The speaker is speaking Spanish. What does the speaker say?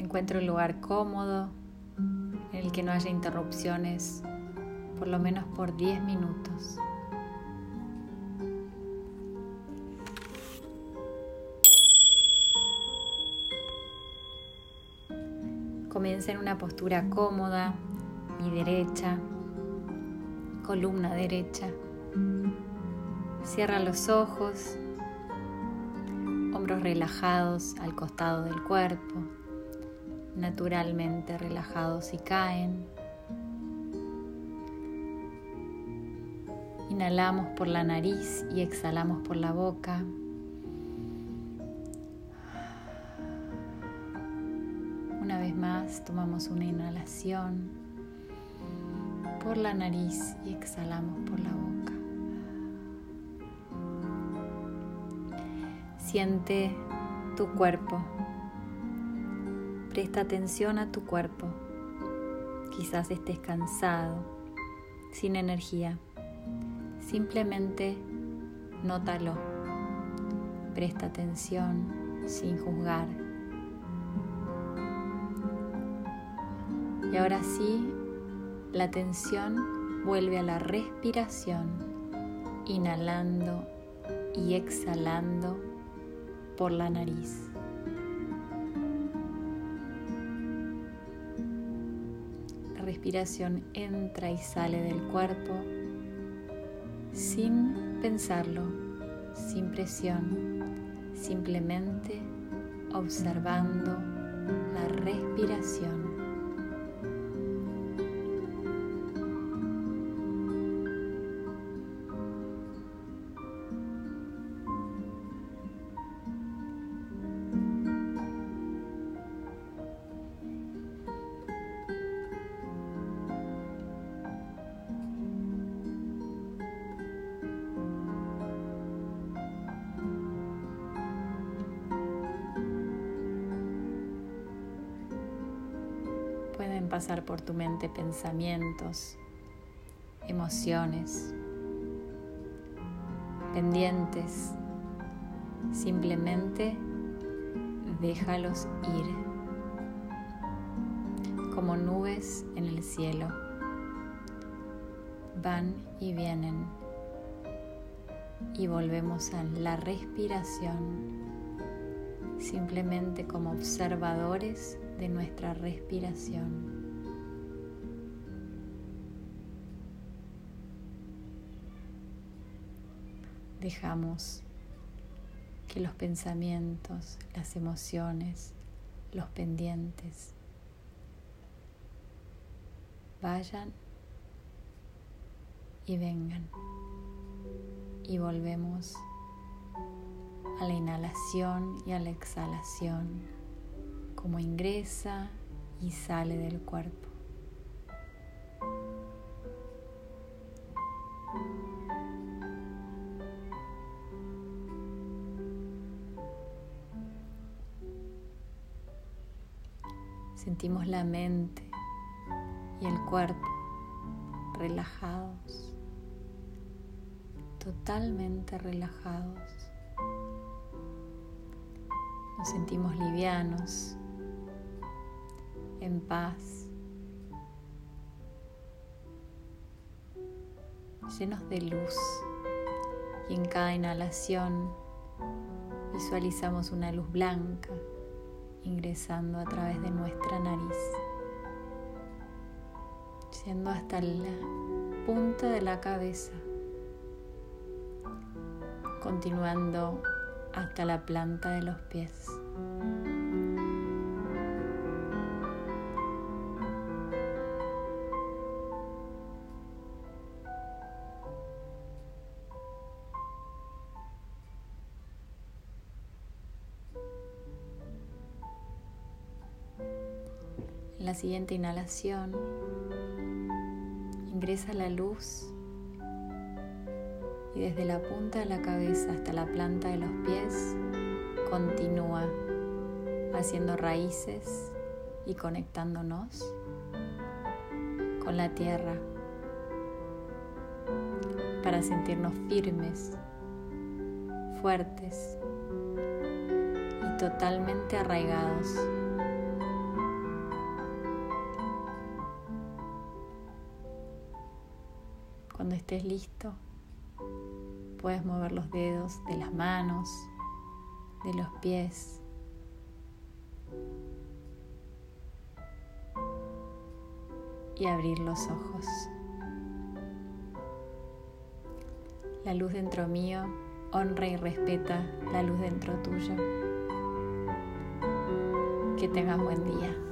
Encuentra un lugar cómodo en el que no haya interrupciones, por lo menos por 10 minutos. Comienza en una postura cómoda y derecha, columna derecha. Cierra los ojos, hombros relajados al costado del cuerpo, naturalmente relajados y caen. Inhalamos por la nariz y exhalamos por la boca. Una vez más tomamos una inhalación por la nariz y exhalamos por la boca. Siente tu cuerpo. Presta atención a tu cuerpo. Quizás estés cansado, sin energía. Simplemente nótalo. Presta atención sin juzgar. Y ahora sí, la atención vuelve a la respiración, inhalando y exhalando por la nariz. Respiración entra y sale del cuerpo sin pensarlo, sin presión, simplemente observando la respiración. Pasar por tu mente pensamientos, emociones, pendientes. Simplemente déjalos ir como nubes en el cielo. Van y vienen y volvemos a la respiración simplemente como observadores de nuestra respiración. dejamos que los pensamientos, las emociones, los pendientes vayan y vengan. Y volvemos a la inhalación y a la exhalación, como ingresa y sale del cuerpo. Sentimos la mente y el cuerpo relajados, totalmente relajados. Nos sentimos livianos, en paz, llenos de luz. Y en cada inhalación visualizamos una luz blanca ingresando a través de nuestra nariz, yendo hasta la punta de la cabeza, continuando hasta la planta de los pies. En la siguiente inhalación, ingresa la luz. Y desde la punta de la cabeza hasta la planta de los pies continúa haciendo raíces y conectándonos con la tierra para sentirnos firmes, fuertes y totalmente arraigados Cuando estés listo, puedes mover los dedos de las manos, de los pies. Y abrir los ojos. La luz dentro mío honra y respeta la luz dentro tuyo. Que tengas buen día.